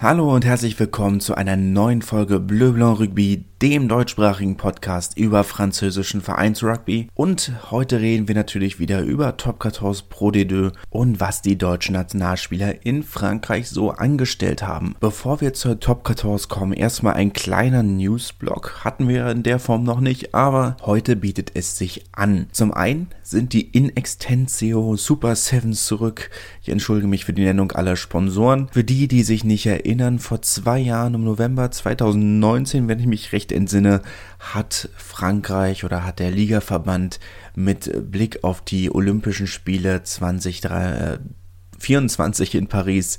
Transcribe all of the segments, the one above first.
Hallo und herzlich willkommen zu einer neuen Folge Bleu Blanc Rugby, dem deutschsprachigen Podcast über französischen Vereinsrugby. Und heute reden wir natürlich wieder über Top 14 Pro D2 und was die deutschen Nationalspieler in Frankreich so angestellt haben. Bevor wir zur Top 14 kommen, erstmal ein kleiner Newsblock. Hatten wir in der Form noch nicht, aber heute bietet es sich an. Zum einen sind die In Extensio Super Sevens zurück. Ich entschuldige mich für die Nennung aller Sponsoren. Für die, die sich nicht erinnern, vor zwei Jahren im November 2019, wenn ich mich recht entsinne, hat Frankreich oder hat der Ligaverband mit Blick auf die Olympischen Spiele 2024 in Paris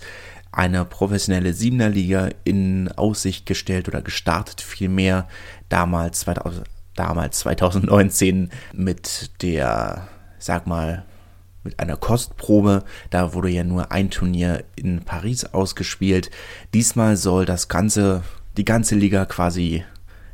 eine professionelle Siebener-Liga in Aussicht gestellt oder gestartet vielmehr damals 2000, damals 2019 mit der, sag mal, mit einer Kostprobe. Da wurde ja nur ein Turnier in Paris ausgespielt. Diesmal soll das ganze, die ganze Liga quasi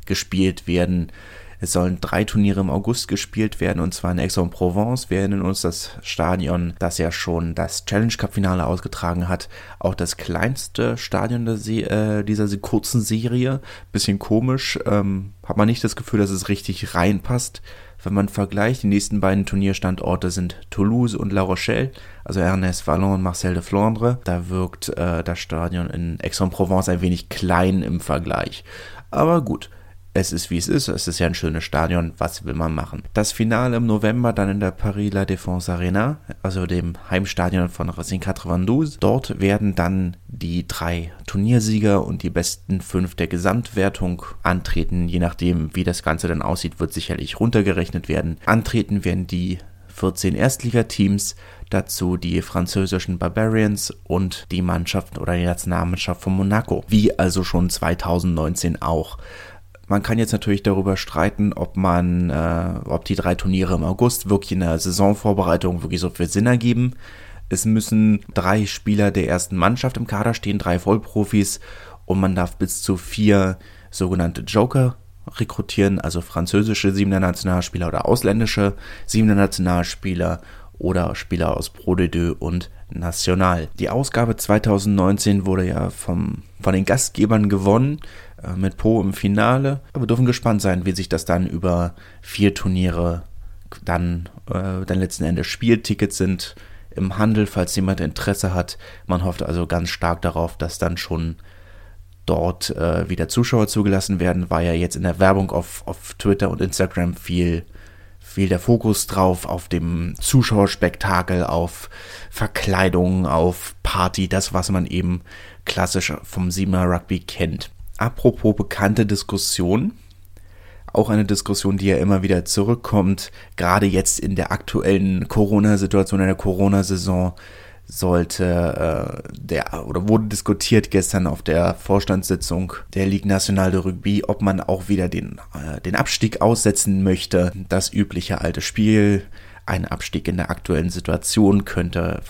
gespielt werden. Es sollen drei Turniere im August gespielt werden und zwar in Aix-en-Provence. Wir erinnern uns das Stadion, das ja schon das Challenge Cup Finale ausgetragen hat. Auch das kleinste Stadion äh, dieser kurzen Serie. Bisschen komisch. Ähm, hat man nicht das Gefühl, dass es richtig reinpasst. Wenn man vergleicht, die nächsten beiden Turnierstandorte sind Toulouse und La Rochelle, also Ernest Vallon und Marcel de Flandre. Da wirkt äh, das Stadion in Aix-en-Provence ein wenig klein im Vergleich. Aber gut, es ist wie es ist, es ist ja ein schönes Stadion, was will man machen? Das Finale im November dann in der Paris La Défense Arena, also dem Heimstadion von Racing 92. Dort werden dann die drei Turniersieger und die besten fünf der Gesamtwertung antreten, je nachdem wie das Ganze dann aussieht, wird sicherlich runtergerechnet werden. Antreten werden die 14 Erstligateams, dazu die französischen Barbarians und die Mannschaft oder die Nationalmannschaft von Monaco, wie also schon 2019 auch. Man kann jetzt natürlich darüber streiten, ob man, äh, ob die drei Turniere im August wirklich in der Saisonvorbereitung wirklich so viel Sinn ergeben. Es müssen drei Spieler der ersten Mannschaft im Kader stehen, drei Vollprofis und man darf bis zu vier sogenannte Joker rekrutieren, also französische siebener Nationalspieler oder ausländische siebener Nationalspieler oder Spieler aus Pro de Deux und National. Die Ausgabe 2019 wurde ja vom, von den Gastgebern gewonnen äh, mit Po im Finale. Aber wir dürfen gespannt sein, wie sich das dann über vier Turniere dann, äh, dann letzten Endes Spieltickets sind im Handel, falls jemand Interesse hat. Man hofft also ganz stark darauf, dass dann schon dort äh, wieder Zuschauer zugelassen werden, war ja jetzt in der Werbung auf, auf Twitter und Instagram viel viel der Fokus drauf auf dem Zuschauerspektakel, auf Verkleidung, auf Party, das, was man eben klassisch vom Siebener Rugby kennt. Apropos bekannte Diskussion, auch eine Diskussion, die ja immer wieder zurückkommt, gerade jetzt in der aktuellen Corona-Situation, in der Corona-Saison, sollte äh, der oder wurde diskutiert gestern auf der Vorstandssitzung der Ligue Nationale de Rugby, ob man auch wieder den, äh, den Abstieg aussetzen möchte. Das übliche alte Spiel. Ein Abstieg in der aktuellen Situation könnte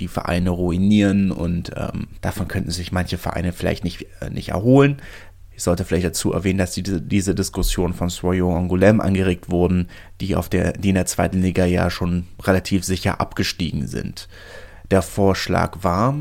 die Vereine ruinieren und ähm, davon könnten sich manche Vereine vielleicht nicht, äh, nicht erholen. Ich sollte vielleicht dazu erwähnen, dass diese, diese Diskussion von Soyo Angoulême angeregt wurden, die auf der, die in der zweiten Liga ja schon relativ sicher abgestiegen sind. Der Vorschlag war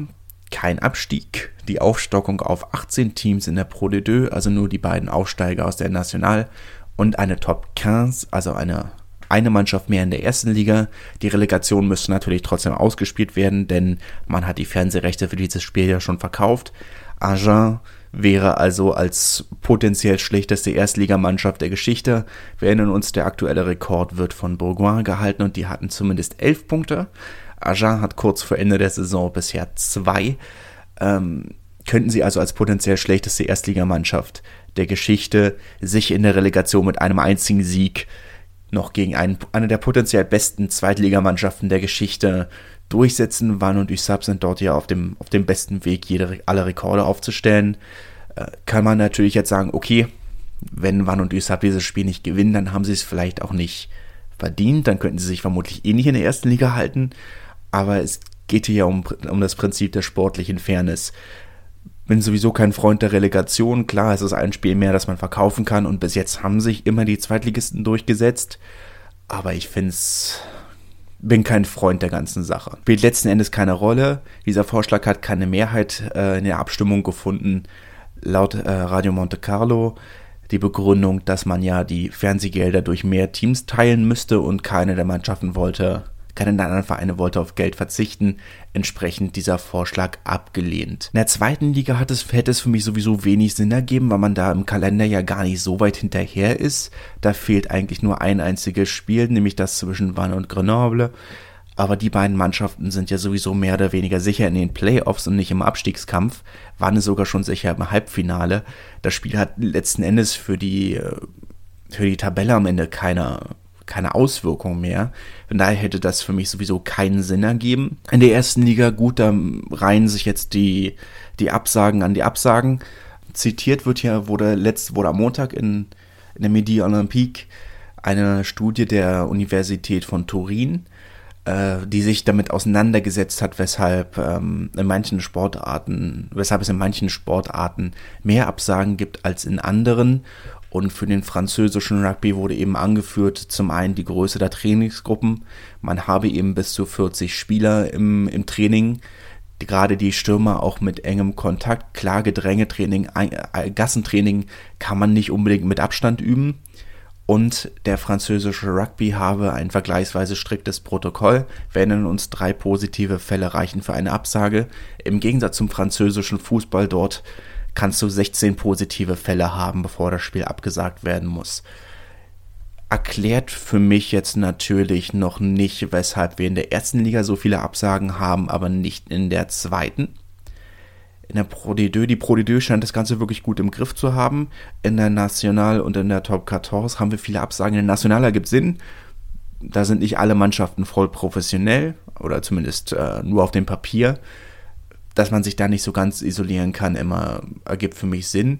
kein Abstieg, die Aufstockung auf 18 Teams in der Pro D2, also nur die beiden Aufsteiger aus der National und eine Top 15, also eine eine Mannschaft mehr in der ersten Liga. Die Relegation müsste natürlich trotzdem ausgespielt werden, denn man hat die Fernsehrechte für dieses Spiel ja schon verkauft. Agen wäre also als potenziell schlechteste Erstligamannschaft der Geschichte. Wir erinnern uns, der aktuelle Rekord wird von Bourgoin gehalten und die hatten zumindest elf Punkte. Agen hat kurz vor Ende der Saison bisher zwei. Ähm, könnten sie also als potenziell schlechteste Erstligamannschaft der Geschichte sich in der Relegation mit einem einzigen Sieg noch gegen einen, eine der potenziell besten Zweitligamannschaften der Geschichte durchsetzen. Van und Usab sind dort ja auf dem, auf dem besten Weg, jede, alle Rekorde aufzustellen. Äh, kann man natürlich jetzt sagen, okay, wenn Van und Usab dieses Spiel nicht gewinnen, dann haben sie es vielleicht auch nicht verdient. Dann könnten sie sich vermutlich eh nicht in der ersten Liga halten aber es geht hier ja um, um das Prinzip der sportlichen Fairness. Bin sowieso kein Freund der Relegation. Klar, es ist ein Spiel mehr, das man verkaufen kann und bis jetzt haben sich immer die Zweitligisten durchgesetzt. Aber ich finde es bin kein Freund der ganzen Sache. Spielt letzten Endes keine Rolle. Dieser Vorschlag hat keine Mehrheit äh, in der Abstimmung gefunden. Laut äh, Radio Monte Carlo die Begründung, dass man ja die Fernsehgelder durch mehr Teams teilen müsste und keine der Mannschaften wollte keine der anderen Vereine wollte auf Geld verzichten, entsprechend dieser Vorschlag abgelehnt. In der zweiten Liga hat es, hätte es für mich sowieso wenig Sinn ergeben, weil man da im Kalender ja gar nicht so weit hinterher ist. Da fehlt eigentlich nur ein einziges Spiel, nämlich das zwischen Vannes und Grenoble. Aber die beiden Mannschaften sind ja sowieso mehr oder weniger sicher in den Playoffs und nicht im Abstiegskampf. Wanne sogar schon sicher im Halbfinale. Das Spiel hat letzten Endes für die, äh, für die Tabelle am Ende keine, keine Auswirkung mehr. Von daher hätte das für mich sowieso keinen Sinn ergeben. In der ersten Liga, gut, da reihen sich jetzt die, die Absagen an die Absagen. Zitiert wird ja, wurde letzt, wurde am Montag in, in der Midi Olympique eine Studie der Universität von Turin, äh, die sich damit auseinandergesetzt hat, weshalb ähm, in manchen Sportarten, weshalb es in manchen Sportarten mehr Absagen gibt als in anderen und für den französischen Rugby wurde eben angeführt, zum einen die Größe der Trainingsgruppen. Man habe eben bis zu 40 Spieler im, im Training. Gerade die Stürmer auch mit engem Kontakt. Klar, Gedrängetraining, äh, Gassentraining kann man nicht unbedingt mit Abstand üben. Und der französische Rugby habe ein vergleichsweise striktes Protokoll, wenn uns drei positive Fälle reichen für eine Absage. Im Gegensatz zum französischen Fußball dort kannst du 16 positive Fälle haben, bevor das Spiel abgesagt werden muss. Erklärt für mich jetzt natürlich noch nicht, weshalb wir in der ersten Liga so viele Absagen haben, aber nicht in der zweiten. In der Pro D2, die Pro D2 scheint das Ganze wirklich gut im Griff zu haben. In der National und in der Top 14 haben wir viele Absagen. In der National ergibt Sinn. Da sind nicht alle Mannschaften voll professionell oder zumindest äh, nur auf dem Papier dass man sich da nicht so ganz isolieren kann, immer ergibt für mich Sinn.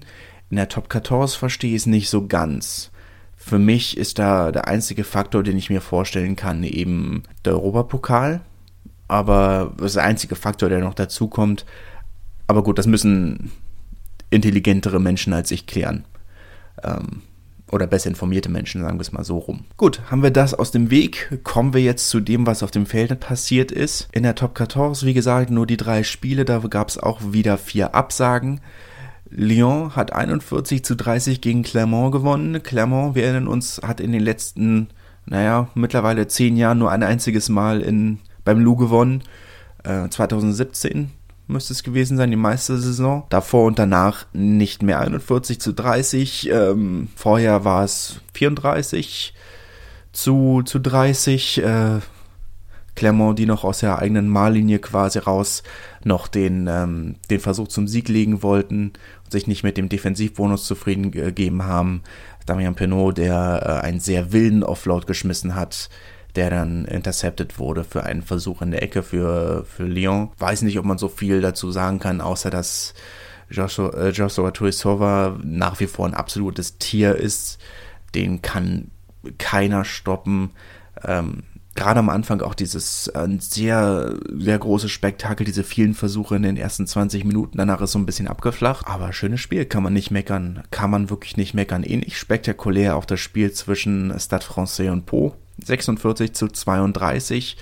In der Top 14 verstehe ich es nicht so ganz. Für mich ist da der einzige Faktor, den ich mir vorstellen kann, eben der Europapokal. Aber das ist der einzige Faktor, der noch dazu kommt. Aber gut, das müssen intelligentere Menschen als ich klären. Ähm, oder besser informierte Menschen, sagen wir es mal so rum. Gut, haben wir das aus dem Weg, kommen wir jetzt zu dem, was auf dem Feld passiert ist. In der Top 14, wie gesagt, nur die drei Spiele, da gab es auch wieder vier Absagen. Lyon hat 41 zu 30 gegen Clermont gewonnen. Clermont, wir erinnern uns, hat in den letzten, naja, mittlerweile zehn Jahren nur ein einziges Mal in, beim Lou gewonnen. Äh, 2017 müsste es gewesen sein, die meiste Saison. Davor und danach nicht mehr 41 zu 30. Ähm, vorher war es 34 zu, zu 30. Äh, Clermont, die noch aus der eigenen Mahllinie quasi raus noch den, ähm, den Versuch zum Sieg legen wollten und sich nicht mit dem Defensivbonus zufrieden gegeben haben. Damian Penaud, der äh, einen sehr wilden Offload geschmissen hat, der dann intercepted wurde für einen Versuch in der Ecke für, für Lyon. Weiß nicht, ob man so viel dazu sagen kann, außer dass Joshua, äh, Joshua Tuisova nach wie vor ein absolutes Tier ist. Den kann keiner stoppen. Ähm, gerade am Anfang auch dieses äh, sehr, sehr große Spektakel, diese vielen Versuche in den ersten 20 Minuten, danach ist so ein bisschen abgeflacht. Aber schönes Spiel, kann man nicht meckern, kann man wirklich nicht meckern. Ähnlich spektakulär auch das Spiel zwischen Stade Francais und Po. 46 zu 32.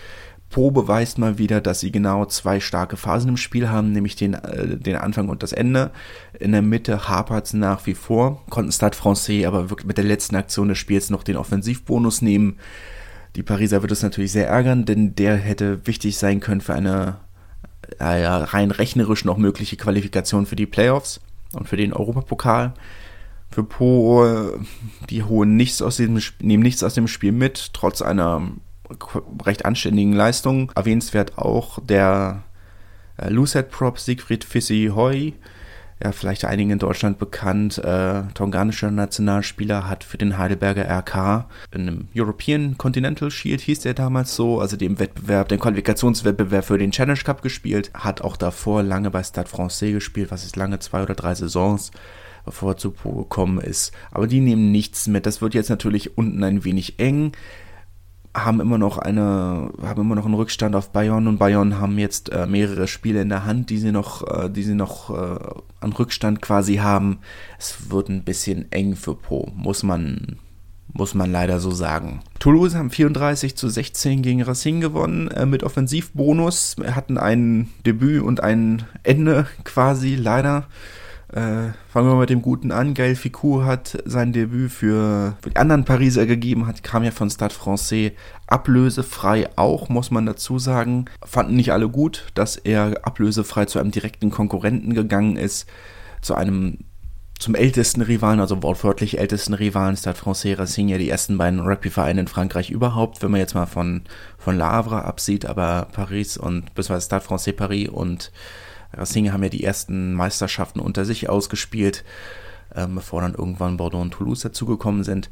Po beweist mal wieder, dass sie genau zwei starke Phasen im Spiel haben, nämlich den, äh, den Anfang und das Ende. In der Mitte hapert es nach wie vor, konnten Stade Francais aber wirklich mit der letzten Aktion des Spiels noch den Offensivbonus nehmen. Die Pariser wird es natürlich sehr ärgern, denn der hätte wichtig sein können für eine äh, rein rechnerisch noch mögliche Qualifikation für die Playoffs und für den Europapokal für Po, äh, die holen nichts aus dem, nehmen nichts aus dem Spiel mit, trotz einer recht anständigen Leistung. Erwähnenswert auch der äh, Lucid Prop Siegfried Fissi Hoy, ja, vielleicht einigen in Deutschland bekannt, äh, tonganischer Nationalspieler, hat für den Heidelberger RK in einem European Continental Shield hieß der damals so, also dem Wettbewerb, den Qualifikationswettbewerb für den Challenge Cup gespielt, hat auch davor lange bei Stade Francais gespielt, was ist lange, zwei oder drei Saisons bevor zu gekommen ist. Aber die nehmen nichts mit. Das wird jetzt natürlich unten ein wenig eng. Haben immer noch eine, haben immer noch einen Rückstand auf Bayern und Bayern haben jetzt äh, mehrere Spiele in der Hand, die sie noch, äh, die sie noch äh, an Rückstand quasi haben. Es wird ein bisschen eng für Po, muss man, muss man leider so sagen. Toulouse haben 34 zu 16 gegen Racing gewonnen äh, mit Offensivbonus. Hatten ein Debüt und ein Ende quasi leider. Äh, fangen wir mit dem Guten an. Gaël Ficou hat sein Debüt für, für die anderen Pariser gegeben, hat, kam ja von Stade Francais ablösefrei auch, muss man dazu sagen. Fanden nicht alle gut, dass er ablösefrei zu einem direkten Konkurrenten gegangen ist, zu einem zum ältesten Rivalen, also wortwörtlich ältesten Rivalen, Stade Francais Racing, ja die ersten beiden Rugby-Vereine in Frankreich überhaupt, wenn man jetzt mal von, von La absieht, aber Paris und, beziehungsweise Stade Francais Paris und Racing haben ja die ersten Meisterschaften unter sich ausgespielt, ähm, bevor dann irgendwann Bordeaux und Toulouse dazugekommen sind.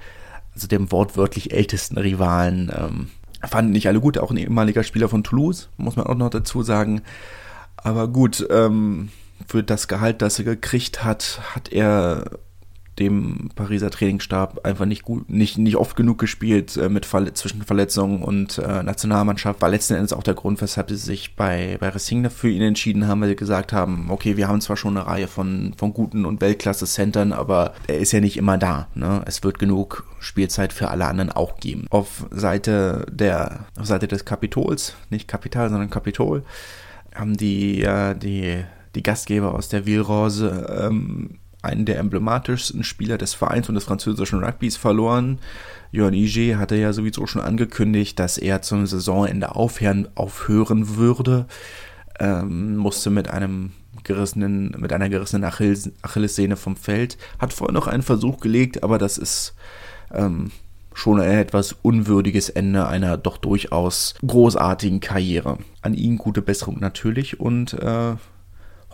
Also dem wortwörtlich ältesten Rivalen ähm, fanden nicht alle gut, auch ein ehemaliger Spieler von Toulouse, muss man auch noch dazu sagen. Aber gut, ähm, für das Gehalt, das er gekriegt hat, hat er dem Pariser Trainingsstab einfach nicht gut, nicht, nicht oft genug gespielt äh, mit Verle zwischen Verletzungen und äh, Nationalmannschaft. War letzten Endes auch der Grund, weshalb sie sich bei, bei Racing für ihn entschieden haben, weil sie gesagt haben, okay, wir haben zwar schon eine Reihe von, von guten und Weltklasse-Centern, aber er ist ja nicht immer da. Ne? Es wird genug Spielzeit für alle anderen auch geben. Auf Seite der, auf Seite des Kapitols, nicht Kapital, sondern Kapitol, haben die, äh, die, die Gastgeber aus der Villeroze ähm, einen der emblematischsten Spieler des Vereins und des französischen Rugbys verloren. Jörn Ige hatte ja sowieso schon angekündigt, dass er zum Saisonende aufhören, aufhören würde. Ähm, musste mit einem gerissenen, mit einer gerissenen Achilles, Achillessehne vom Feld. Hat vorher noch einen Versuch gelegt, aber das ist ähm, schon ein etwas unwürdiges Ende einer doch durchaus großartigen Karriere. An ihn gute Besserung natürlich und äh,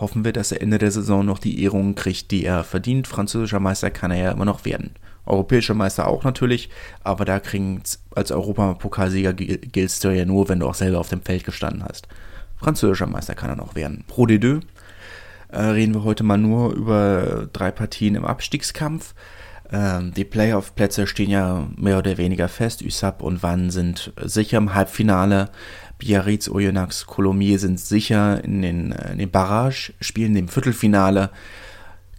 hoffen wir, dass er Ende der Saison noch die Ehrungen kriegt, die er verdient. Französischer Meister kann er ja immer noch werden. Europäischer Meister auch natürlich, aber da kriegen als Europapokalsieger giltst du ja nur, wenn du auch selber auf dem Feld gestanden hast. Französischer Meister kann er noch werden. Pro D2 äh, reden wir heute mal nur über drei Partien im Abstiegskampf. Ähm, die Playoff-Plätze stehen ja mehr oder weniger fest. USAP und Wann sind sicher im Halbfinale. Biarritz, Oyonnax, Colomiers sind sicher in den, äh, in den Barrage-Spielen, im Viertelfinale.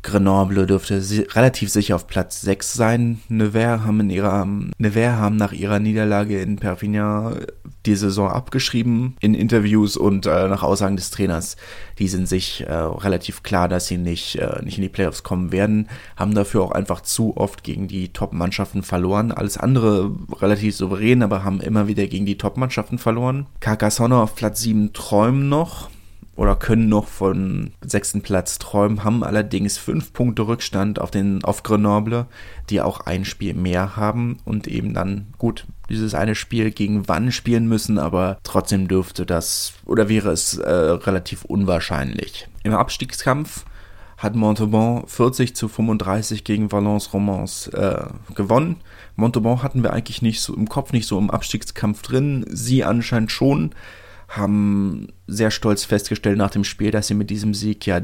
Grenoble dürfte relativ sicher auf Platz 6 sein. Nevers haben, in ihrer, Nevers haben nach ihrer Niederlage in Perpignan die Saison abgeschrieben in Interviews und äh, nach Aussagen des Trainers. Die sind sich äh, relativ klar, dass sie nicht, äh, nicht in die Playoffs kommen werden, haben dafür auch einfach zu oft gegen die Top-Mannschaften verloren. Alles andere relativ souverän, aber haben immer wieder gegen die Top-Mannschaften verloren. Carcassonne auf Platz 7 träumen noch oder können noch von sechsten Platz träumen, haben allerdings fünf Punkte Rückstand auf den auf Grenoble, die auch ein Spiel mehr haben und eben dann gut dieses eine Spiel gegen Wann spielen müssen, aber trotzdem dürfte das oder wäre es äh, relativ unwahrscheinlich. Im Abstiegskampf hat Montauban 40 zu 35 gegen Valence Romans äh, gewonnen. Montauban hatten wir eigentlich nicht so im Kopf nicht so im Abstiegskampf drin, sie anscheinend schon haben sehr stolz festgestellt nach dem Spiel, dass sie mit diesem Sieg ja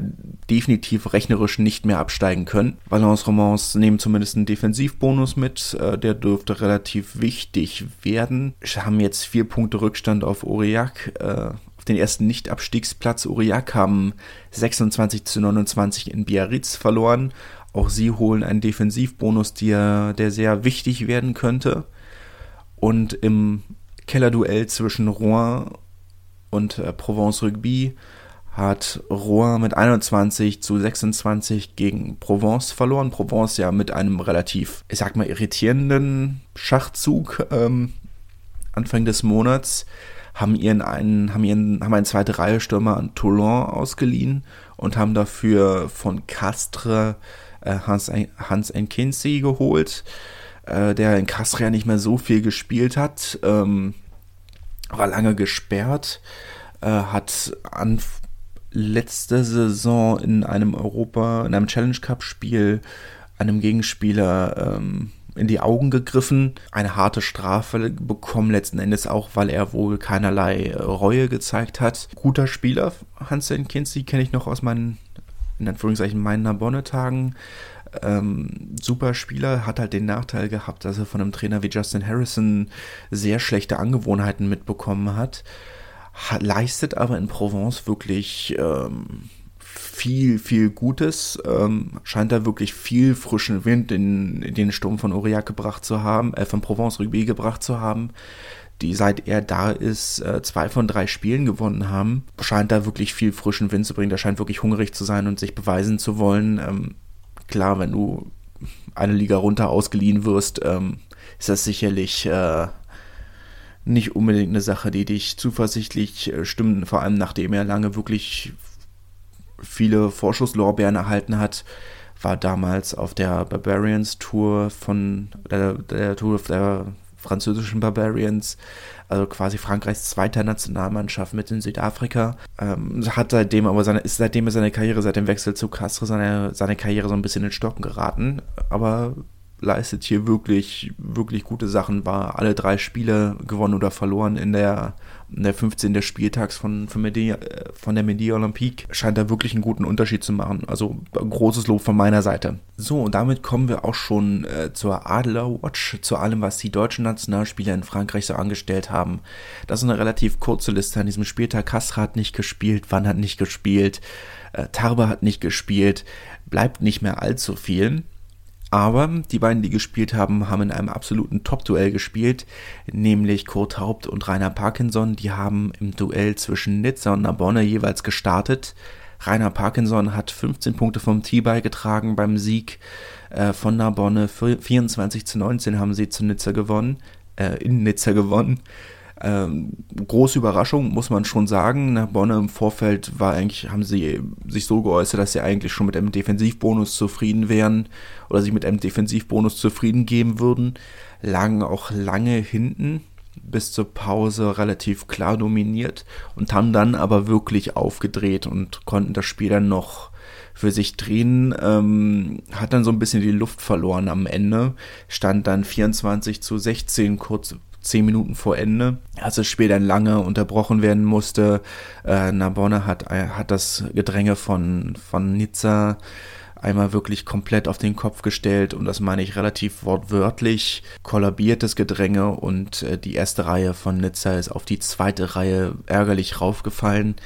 definitiv rechnerisch nicht mehr absteigen können. Valence Romans nehmen zumindest einen Defensivbonus mit, äh, der dürfte relativ wichtig werden. Haben jetzt vier Punkte Rückstand auf Aurillac, äh, auf den ersten Nicht-Abstiegsplatz. Aurillac haben 26 zu 29 in Biarritz verloren. Auch sie holen einen Defensivbonus, der, der sehr wichtig werden könnte. Und im Kellerduell zwischen Rouen und äh, Provence Rugby hat Rouen mit 21 zu 26 gegen Provence verloren. Provence ja mit einem relativ, ich sag mal, irritierenden Schachzug ähm, Anfang des Monats haben ihren einen, haben ihren, haben einen zweite Reihe Stürmer an Toulon ausgeliehen und haben dafür von Castre äh, Hans, Hans geholt, äh, der in Castre ja nicht mehr so viel gespielt hat. Ähm, war lange gesperrt, äh, hat an letzte Saison in einem Europa, in einem Challenge Cup Spiel einem Gegenspieler ähm, in die Augen gegriffen, eine harte Strafe bekommen, letzten Endes auch, weil er wohl keinerlei Reue gezeigt hat. Guter Spieler, Hans-Jen Kinsey kenne ich noch aus meinen, in Anführungszeichen, meinen Narbonne-Tagen ähm, super Spieler, hat halt den Nachteil gehabt, dass er von einem Trainer wie Justin Harrison sehr schlechte Angewohnheiten mitbekommen hat, hat leistet aber in Provence wirklich ähm, viel, viel Gutes. Ähm, scheint da wirklich viel frischen Wind in, in den Sturm von Aurillac gebracht zu haben, äh, von Provence Rugby gebracht zu haben die seit er da ist, äh, zwei von drei Spielen gewonnen haben, scheint da wirklich viel frischen Wind zu bringen. Der scheint wirklich hungrig zu sein und sich beweisen zu wollen. Klar, wenn du eine Liga runter ausgeliehen wirst, ähm, ist das sicherlich äh, nicht unbedingt eine Sache, die dich zuversichtlich äh, stimmt, vor allem nachdem er lange wirklich viele Vorschusslorbeeren erhalten hat, war damals auf der Barbarians Tour von der, der Tour der französischen Barbarians, also quasi Frankreichs zweiter Nationalmannschaft mit in Südafrika. Ähm, hat seitdem aber seine, ist seitdem seine Karriere, seit dem Wechsel zu Castro, seine, seine Karriere so ein bisschen in Stocken geraten. Aber leistet hier wirklich, wirklich gute Sachen, war alle drei Spiele gewonnen oder verloren in der, in der 15. Spieltags von, von, Medi, äh, von der Medi Olympique. Scheint da wirklich einen guten Unterschied zu machen. Also großes Lob von meiner Seite. So, und damit kommen wir auch schon äh, zur Adler Watch, zu allem, was die deutschen Nationalspieler in Frankreich so angestellt haben. Das ist eine relativ kurze Liste an diesem Spieltag. Kastra hat nicht gespielt, Wann hat nicht gespielt, äh, Tarbe hat nicht gespielt, bleibt nicht mehr allzu viel. Aber die beiden, die gespielt haben, haben in einem absoluten Top-Duell gespielt, nämlich Kurt Haupt und Rainer Parkinson. Die haben im Duell zwischen Nizza und Narbonne jeweils gestartet. Rainer Parkinson hat 15 Punkte vom Tee beigetragen beim Sieg äh, von Narbonne. 24 zu 19 haben sie zu Nizza gewonnen, äh, in Nizza gewonnen. Ähm, große Überraschung, muss man schon sagen. Nach Bonne im Vorfeld war eigentlich, haben sie sich so geäußert, dass sie eigentlich schon mit einem Defensivbonus zufrieden wären oder sich mit einem Defensivbonus zufrieden geben würden. Lagen auch lange hinten, bis zur Pause relativ klar dominiert und haben dann aber wirklich aufgedreht und konnten das Spiel dann noch für sich drehen, ähm, hat dann so ein bisschen die Luft verloren am Ende, stand dann 24 zu 16 kurz zehn Minuten vor Ende, als das Spiel dann lange unterbrochen werden musste. Äh, Narbonne hat, äh, hat das Gedränge von, von Nizza einmal wirklich komplett auf den Kopf gestellt und das meine ich relativ wortwörtlich, kollabiert das Gedränge und äh, die erste Reihe von Nizza ist auf die zweite Reihe ärgerlich raufgefallen.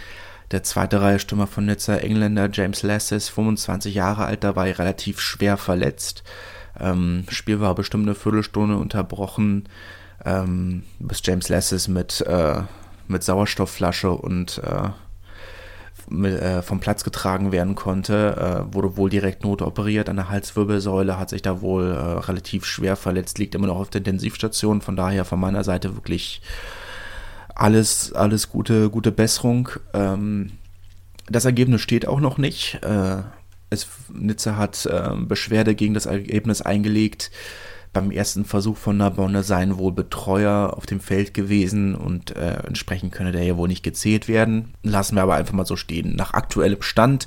Der zweite Reihe Stürmer von Nizza, Engländer James Lasses, 25 Jahre alt dabei, relativ schwer verletzt. Ähm, Spiel war bestimmt eine Viertelstunde unterbrochen ähm, bis James Lasses mit, äh, mit Sauerstoffflasche und äh, mit, äh, vom Platz getragen werden konnte, äh, wurde wohl direkt notoperiert an der Halswirbelsäule, hat sich da wohl äh, relativ schwer verletzt, liegt immer noch auf der Intensivstation, von daher von meiner Seite wirklich alles, alles gute, gute Besserung. Ähm, das Ergebnis steht auch noch nicht. Äh, es, Nizza hat äh, Beschwerde gegen das Ergebnis eingelegt beim ersten Versuch von Narbonne seien wohl Betreuer auf dem Feld gewesen und äh, entsprechend könne der ja wohl nicht gezählt werden. Lassen wir aber einfach mal so stehen. Nach aktuellem Stand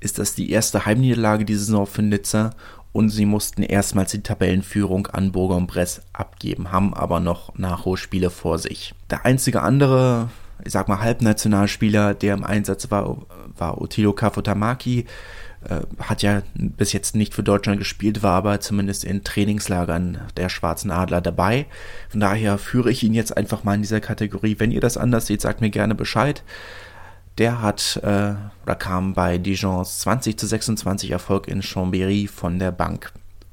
ist das die erste Heimniederlage dieser Saison für Nizza und sie mussten erstmals die Tabellenführung an Burger und Bress abgeben, haben aber noch Nachholspiele vor sich. Der einzige andere, ich sag mal Halbnationalspieler, der im Einsatz war, war Otilo Kafutamaki, hat ja bis jetzt nicht für Deutschland gespielt, war aber zumindest in Trainingslagern der Schwarzen Adler dabei. Von daher führe ich ihn jetzt einfach mal in dieser Kategorie. Wenn ihr das anders seht, sagt mir gerne Bescheid. Der hat äh, oder kam bei Dijons 20 zu 26 Erfolg in Chambéry von der Bank.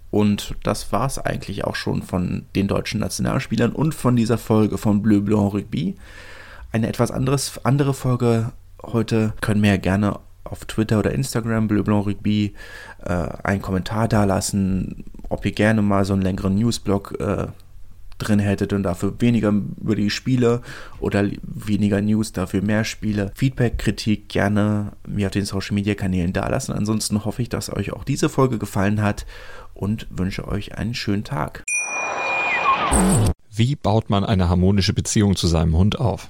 Und das war es eigentlich auch schon von den deutschen Nationalspielern und von dieser Folge von Bleu Blanc Rugby. Eine etwas anderes, andere Folge heute können wir ja gerne auf Twitter oder Instagram, Bleu Blanc Rugby, äh, einen Kommentar dalassen, ob ihr gerne mal so einen längeren Newsblog äh, drin hättet und dafür weniger über die Spiele oder weniger News, dafür mehr Spiele. Feedback, Kritik gerne mir auf den Social Media Kanälen dalassen. Ansonsten hoffe ich, dass euch auch diese Folge gefallen hat und wünsche euch einen schönen Tag. Wie baut man eine harmonische Beziehung zu seinem Hund auf?